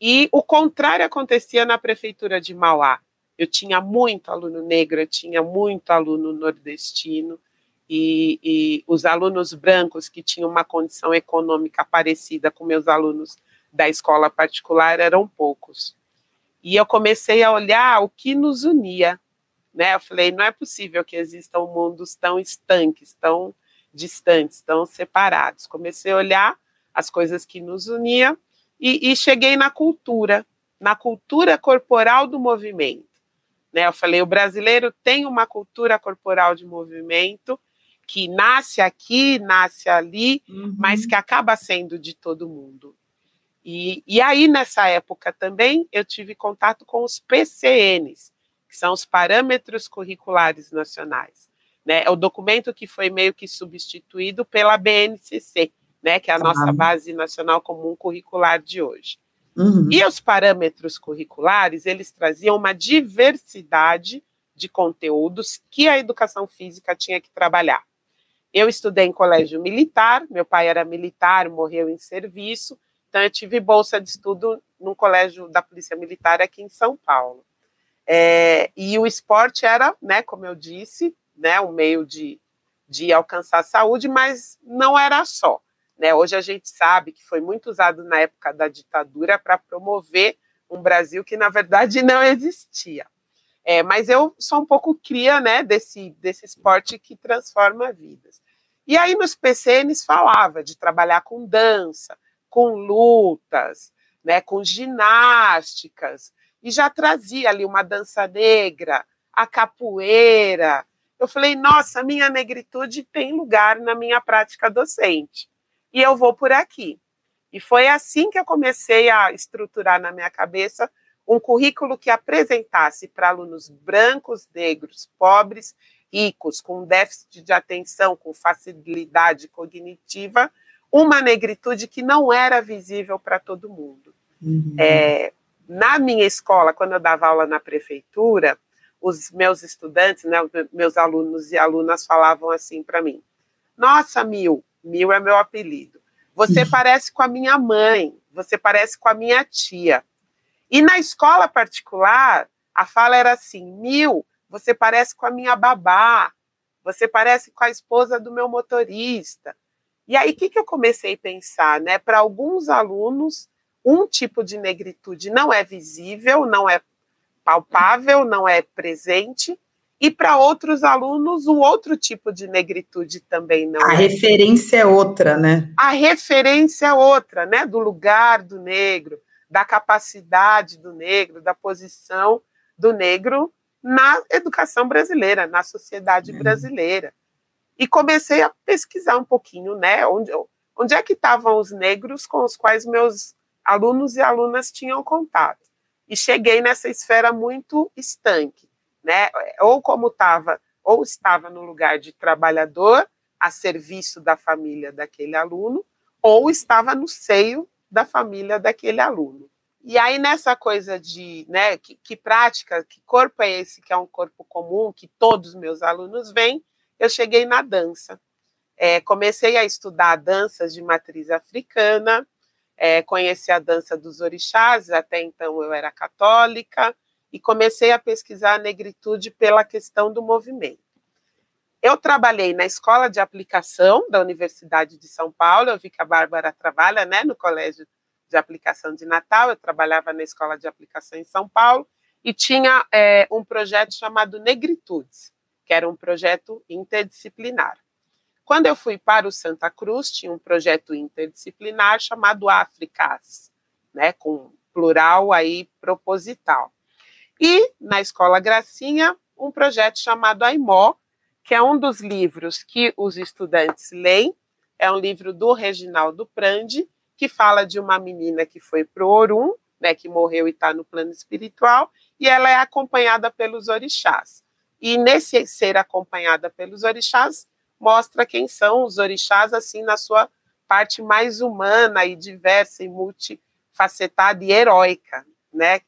E o contrário acontecia na prefeitura de Mauá. Eu tinha muito aluno negro, eu tinha muito aluno nordestino, e, e, os alunos brancos que tinham uma condição econômica parecida com meus alunos da escola particular eram poucos. E eu comecei a olhar o que nos unia, né? Eu falei, não é possível que existam mundos tão estanques, tão distantes, tão separados. Comecei a olhar as coisas que nos uniam e, e cheguei na cultura, na cultura corporal do movimento. Né? Eu falei, o brasileiro tem uma cultura corporal de movimento que nasce aqui, nasce ali, uhum. mas que acaba sendo de todo mundo. E, e aí, nessa época também, eu tive contato com os PCNs, que são os parâmetros curriculares nacionais. Né? É o documento que foi meio que substituído pela BNCC, né? que é a nossa base nacional comum curricular de hoje. Uhum. E os parâmetros curriculares, eles traziam uma diversidade de conteúdos que a educação física tinha que trabalhar. Eu estudei em colégio militar, meu pai era militar, morreu em serviço, então eu tive bolsa de estudo no colégio da Polícia Militar aqui em São Paulo. É, e o esporte era, né, como eu disse, né, um meio de, de alcançar a saúde, mas não era só. Né? Hoje a gente sabe que foi muito usado na época da ditadura para promover um Brasil que, na verdade, *laughs* não existia. É, mas eu sou um pouco cria né, desse, desse esporte que transforma vidas. E aí nos PCNs falava de trabalhar com dança, com lutas, né, com ginásticas, e já trazia ali uma dança negra, a capoeira. Eu falei, nossa, minha negritude tem lugar na minha prática docente. E eu vou por aqui. E foi assim que eu comecei a estruturar na minha cabeça um currículo que apresentasse para alunos brancos, negros, pobres, ricos, com déficit de atenção, com facilidade cognitiva, uma negritude que não era visível para todo mundo. Uhum. É, na minha escola, quando eu dava aula na prefeitura, os meus estudantes, né, meus alunos e alunas falavam assim para mim: Nossa, Mil, Mil é meu apelido. Você uhum. parece com a minha mãe, você parece com a minha tia. E na escola particular, a fala era assim: Mil, você parece com a minha babá, você parece com a esposa do meu motorista. E aí, o que, que eu comecei a pensar? Né? Para alguns alunos, um tipo de negritude não é visível, não é palpável, não é presente, e para outros alunos, o outro tipo de negritude também não a é. referência é outra, né? A referência é outra, né? Do lugar do negro, da capacidade do negro, da posição do negro na educação brasileira, na sociedade brasileira. E comecei a pesquisar um pouquinho, né? Onde, onde é que estavam os negros com os quais meus alunos e alunas tinham contato. E cheguei nessa esfera muito estanque, né? Ou como estava, ou estava no lugar de trabalhador a serviço da família daquele aluno, ou estava no seio da família daquele aluno. E aí, nessa coisa de, né, que, que, prática, que corpo é esse que é um corpo comum, que todos os meus alunos veem, eu cheguei na dança. É, comecei a estudar danças de matriz africana, é, conheci a dança dos orixás, até então eu era católica, e comecei a pesquisar a negritude pela questão do movimento. Eu trabalhei na escola de aplicação da Universidade de São Paulo, eu vi que a Bárbara trabalha né, no Colégio de Aplicação de Natal, eu trabalhava na escola de aplicação em São Paulo, e tinha é, um projeto chamado Negritudes, que era um projeto interdisciplinar. Quando eu fui para o Santa Cruz, tinha um projeto interdisciplinar chamado Africas, né, com plural aí proposital. E na Escola Gracinha, um projeto chamado Aimó, que é um dos livros que os estudantes leem, é um livro do Reginaldo Prandi, que fala de uma menina que foi para o Orum, né, que morreu e está no plano espiritual, e ela é acompanhada pelos orixás. E nesse ser acompanhada pelos orixás, mostra quem são os orixás, assim, na sua parte mais humana e diversa e multifacetada e heróica, né?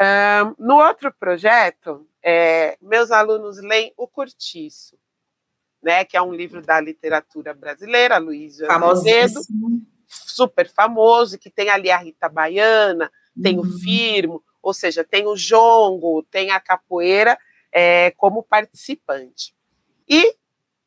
Um, no outro projeto, é, meus alunos leem O Curtiço, né, que é um livro da literatura brasileira, Luiz Azevedo, super famoso, que tem ali a Rita Baiana, tem uhum. o Firmo, ou seja, tem o jongo, tem a capoeira é, como participante. E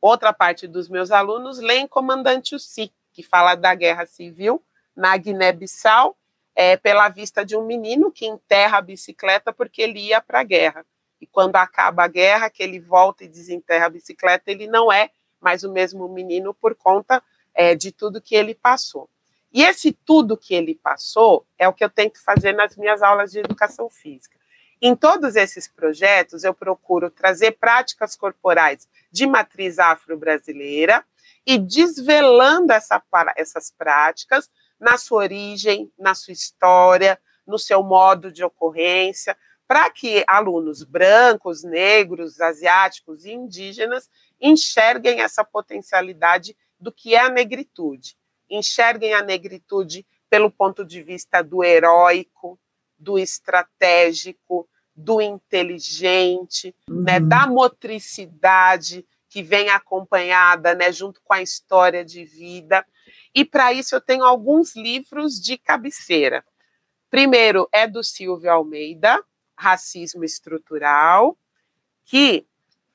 outra parte dos meus alunos leem Comandante Ussi, que fala da guerra civil na Guiné-Bissau, é, pela vista de um menino que enterra a bicicleta porque ele ia para a guerra. E quando acaba a guerra, que ele volta e desenterra a bicicleta, ele não é mais o mesmo menino por conta é, de tudo que ele passou. E esse tudo que ele passou é o que eu tento fazer nas minhas aulas de educação física. Em todos esses projetos, eu procuro trazer práticas corporais de matriz afro-brasileira e desvelando essa, essas práticas na sua origem, na sua história, no seu modo de ocorrência, para que alunos brancos, negros, asiáticos e indígenas enxerguem essa potencialidade do que é a negritude enxerguem a negritude pelo ponto de vista do heróico, do estratégico, do inteligente, né, uhum. né, da motricidade que vem acompanhada, né, junto com a história de vida. E para isso eu tenho alguns livros de cabeceira. Primeiro é do Silvio Almeida, Racismo Estrutural, que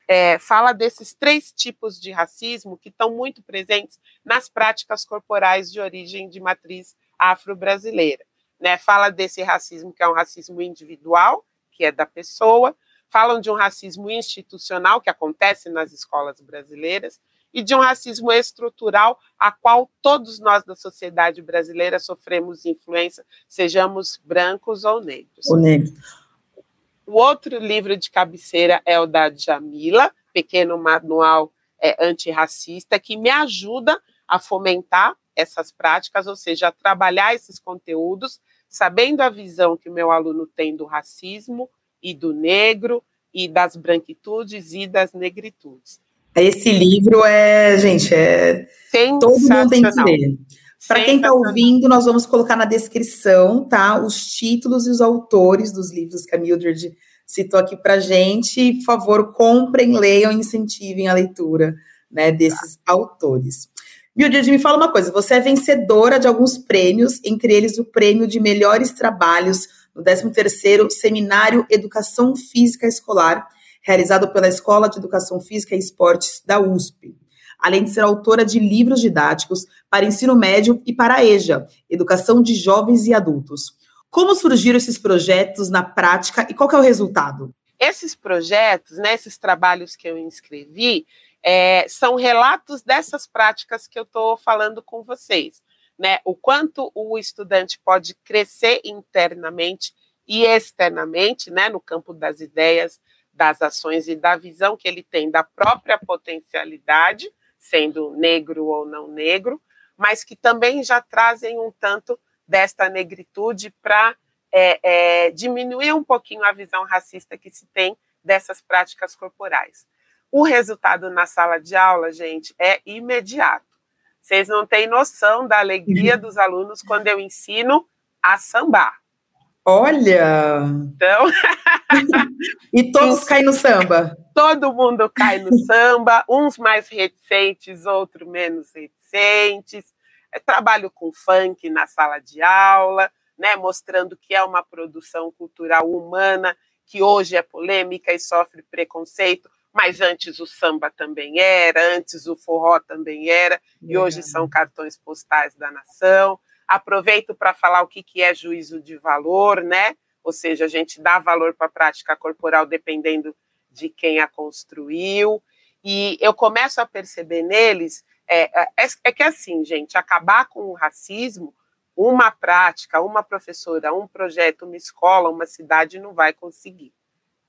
é, fala desses três tipos de racismo que estão muito presentes nas práticas corporais de origem de matriz afro-brasileira. Né? Fala desse racismo que é um racismo individual, que é da pessoa, falam de um racismo institucional que acontece nas escolas brasileiras e de um racismo estrutural a qual todos nós da sociedade brasileira sofremos influência, sejamos brancos ou negros. O outro livro de cabeceira é o da Jamila, Pequeno Manual é, Antirracista, que me ajuda a fomentar essas práticas, ou seja, a trabalhar esses conteúdos, sabendo a visão que o meu aluno tem do racismo e do negro, e das branquitudes e das negritudes. Esse livro é, gente, é. Todo mundo tem que ler. Para quem está ouvindo, nós vamos colocar na descrição, tá? Os títulos e os autores dos livros que a Mildred citou aqui para gente. Por favor, comprem, leiam, incentivem a leitura né, desses tá. autores. Mildred, me fala uma coisa: você é vencedora de alguns prêmios, entre eles o prêmio de melhores trabalhos no 13º Seminário Educação Física Escolar, realizado pela Escola de Educação Física e Esportes da USP. Além de ser autora de livros didáticos para ensino médio e para a EJA, Educação de Jovens e Adultos. Como surgiram esses projetos na prática e qual é o resultado? Esses projetos, né, esses trabalhos que eu inscrevi, é, são relatos dessas práticas que eu estou falando com vocês. Né? O quanto o estudante pode crescer internamente e externamente, né, no campo das ideias, das ações e da visão que ele tem da própria potencialidade, sendo negro ou não negro, mas que também já trazem um tanto desta negritude para é, é, diminuir um pouquinho a visão racista que se tem dessas práticas corporais. O resultado na sala de aula, gente, é imediato. Vocês não têm noção da alegria dos alunos quando eu ensino a sambar. Olha! Então. *laughs* e todos caem no samba. Todo mundo cai no samba, uns mais reticentes, outros menos reticentes. É, trabalho com funk na sala de aula, né, mostrando que é uma produção cultural humana que hoje é polêmica e sofre preconceito, mas antes o samba também era, antes o forró também era, e hoje são cartões postais da nação. Aproveito para falar o que, que é juízo de valor, né? Ou seja, a gente dá valor para a prática corporal dependendo de quem a construiu. E eu começo a perceber neles é, é, é, que assim, gente, acabar com o racismo, uma prática, uma professora, um projeto, uma escola, uma cidade não vai conseguir.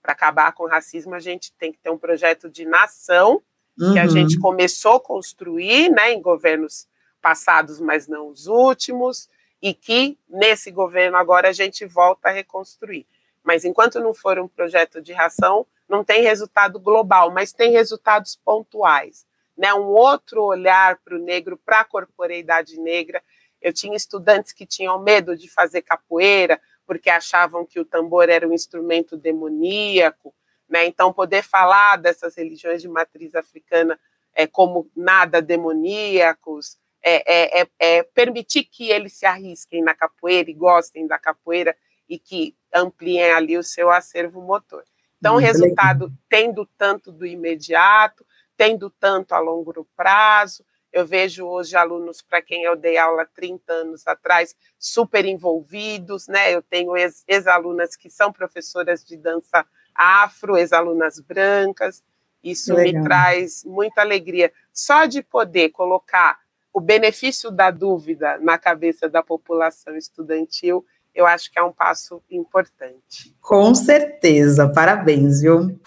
Para acabar com o racismo, a gente tem que ter um projeto de nação uhum. que a gente uhum. começou a construir, né, em governos passados, mas não os últimos, e que nesse governo agora a gente volta a reconstruir. Mas enquanto não for um projeto de ração, não tem resultado global, mas tem resultados pontuais. Né? Um outro olhar para o negro, para a corporeidade negra. Eu tinha estudantes que tinham medo de fazer capoeira, porque achavam que o tambor era um instrumento demoníaco. Né? Então, poder falar dessas religiões de matriz africana é, como nada demoníacos, é, é, é, é, permitir que eles se arrisquem na capoeira e gostem da capoeira e que ampliem ali o seu acervo motor. Então, o resultado legal. tendo tanto do imediato, tendo tanto a longo prazo. Eu vejo hoje alunos para quem eu dei aula 30 anos atrás, super envolvidos, né? Eu tenho ex-alunas que são professoras de dança afro, ex-alunas brancas. Isso me traz muita alegria. Só de poder colocar o benefício da dúvida na cabeça da população estudantil, eu acho que é um passo importante. Com certeza, parabéns, viu?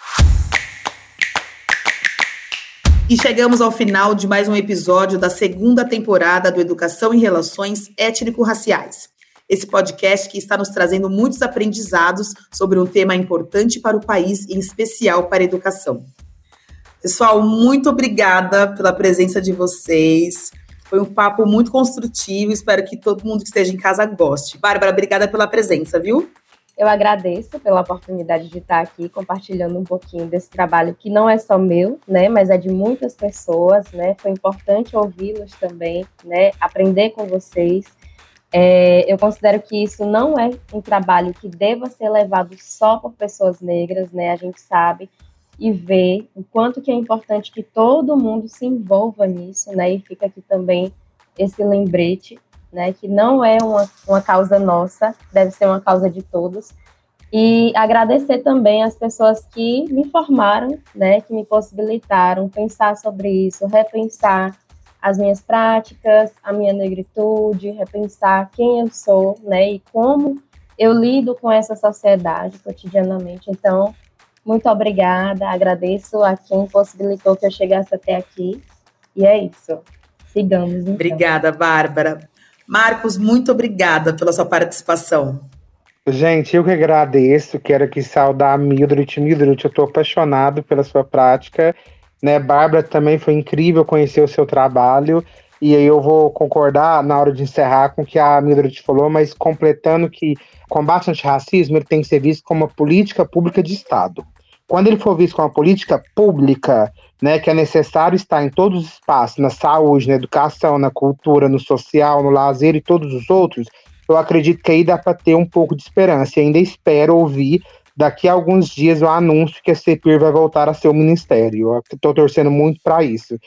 E chegamos ao final de mais um episódio da segunda temporada do Educação em Relações Étnico-Raciais. Esse podcast que está nos trazendo muitos aprendizados sobre um tema importante para o país, em especial para a educação. Pessoal, muito obrigada pela presença de vocês. Foi um papo muito construtivo, espero que todo mundo que esteja em casa goste. Bárbara, obrigada pela presença, viu? Eu agradeço pela oportunidade de estar aqui compartilhando um pouquinho desse trabalho que não é só meu, né, mas é de muitas pessoas, né? Foi importante ouvi-los também, né? Aprender com vocês. É, eu considero que isso não é um trabalho que deva ser levado só por pessoas negras, né? A gente sabe e ver o quanto que é importante que todo mundo se envolva nisso, né? E fica aqui também esse lembrete, né? Que não é uma, uma causa nossa, deve ser uma causa de todos. E agradecer também as pessoas que me formaram, né? Que me possibilitaram pensar sobre isso, repensar as minhas práticas, a minha negritude, repensar quem eu sou, né? E como eu lido com essa sociedade cotidianamente. Então, muito obrigada, agradeço a quem possibilitou que eu chegasse até aqui. E é isso. Sigamos. Então. Obrigada, Bárbara. Marcos, muito obrigada pela sua participação. Gente, eu que agradeço, quero aqui saudar a Mildred. Mildred, eu estou apaixonado pela sua prática. Né, Bárbara, também foi incrível conhecer o seu trabalho. E aí eu vou concordar na hora de encerrar com o que a Mildred falou, mas completando que o combate antirracismo ele tem que ser visto como uma política pública de Estado. Quando ele for visto como uma política pública, né, que é necessário estar em todos os espaços, na saúde, na educação, na cultura, no social, no lazer e todos os outros, eu acredito que aí dá para ter um pouco de esperança. E ainda espero ouvir daqui a alguns dias o anúncio que a CEPIR vai voltar a ser o ministério. Estou torcendo muito para isso.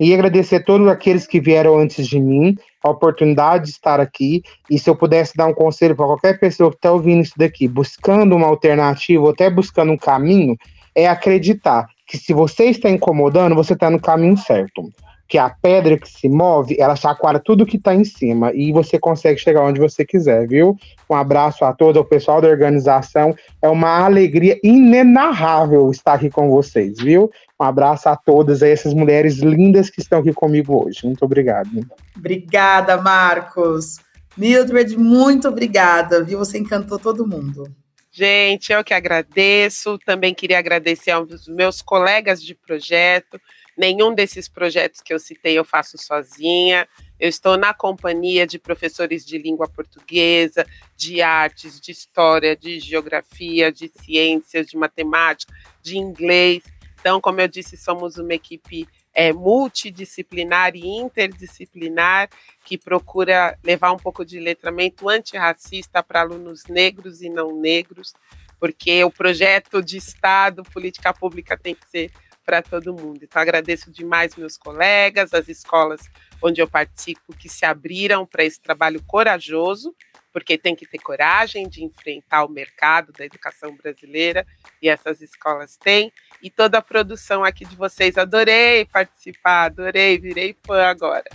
E agradecer a todos aqueles que vieram antes de mim, a oportunidade de estar aqui. E se eu pudesse dar um conselho para qualquer pessoa que está ouvindo isso daqui, buscando uma alternativa, ou até buscando um caminho, é acreditar que se você está incomodando, você está no caminho certo que a pedra que se move, ela chacoalha tudo que está em cima e você consegue chegar onde você quiser, viu? Um abraço a todos, ao pessoal da organização. É uma alegria inenarrável estar aqui com vocês, viu? Um abraço a todas essas mulheres lindas que estão aqui comigo hoje. Muito obrigado. Obrigada, Marcos. Mildred, muito obrigada, viu? Você encantou todo mundo. Gente, eu que agradeço. Também queria agradecer aos meus colegas de projeto Nenhum desses projetos que eu citei eu faço sozinha. Eu estou na companhia de professores de língua portuguesa, de artes, de história, de geografia, de ciências, de matemática, de inglês. Então, como eu disse, somos uma equipe é, multidisciplinar e interdisciplinar que procura levar um pouco de letramento antirracista para alunos negros e não negros, porque o projeto de Estado, política pública tem que ser para todo mundo. Então, agradeço demais meus colegas, as escolas onde eu participo, que se abriram para esse trabalho corajoso, porque tem que ter coragem de enfrentar o mercado da educação brasileira, e essas escolas têm, e toda a produção aqui de vocês. Adorei participar, adorei, virei fã agora.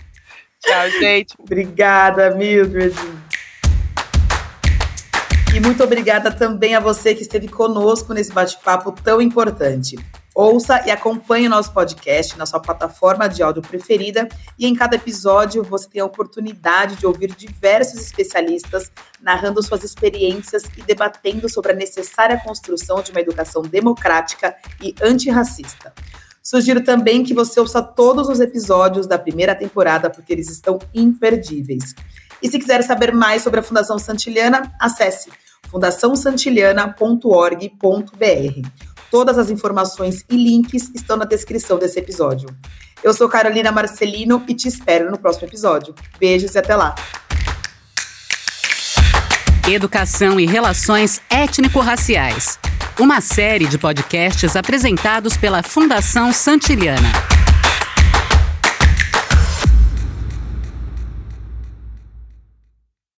Tchau, *laughs* gente. Obrigada, Mildred. E muito obrigada também a você que esteve conosco nesse bate-papo tão importante. Ouça e acompanhe o nosso podcast na sua plataforma de áudio preferida e em cada episódio você tem a oportunidade de ouvir diversos especialistas narrando suas experiências e debatendo sobre a necessária construção de uma educação democrática e antirracista. Sugiro também que você ouça todos os episódios da primeira temporada porque eles estão imperdíveis. E se quiser saber mais sobre a Fundação Santiliana, acesse fundaçãosantiliana.org.br. Todas as informações e links estão na descrição desse episódio. Eu sou Carolina Marcelino e te espero no próximo episódio. Beijos e até lá. Educação e Relações Étnico-Raciais. Uma série de podcasts apresentados pela Fundação Santiliana.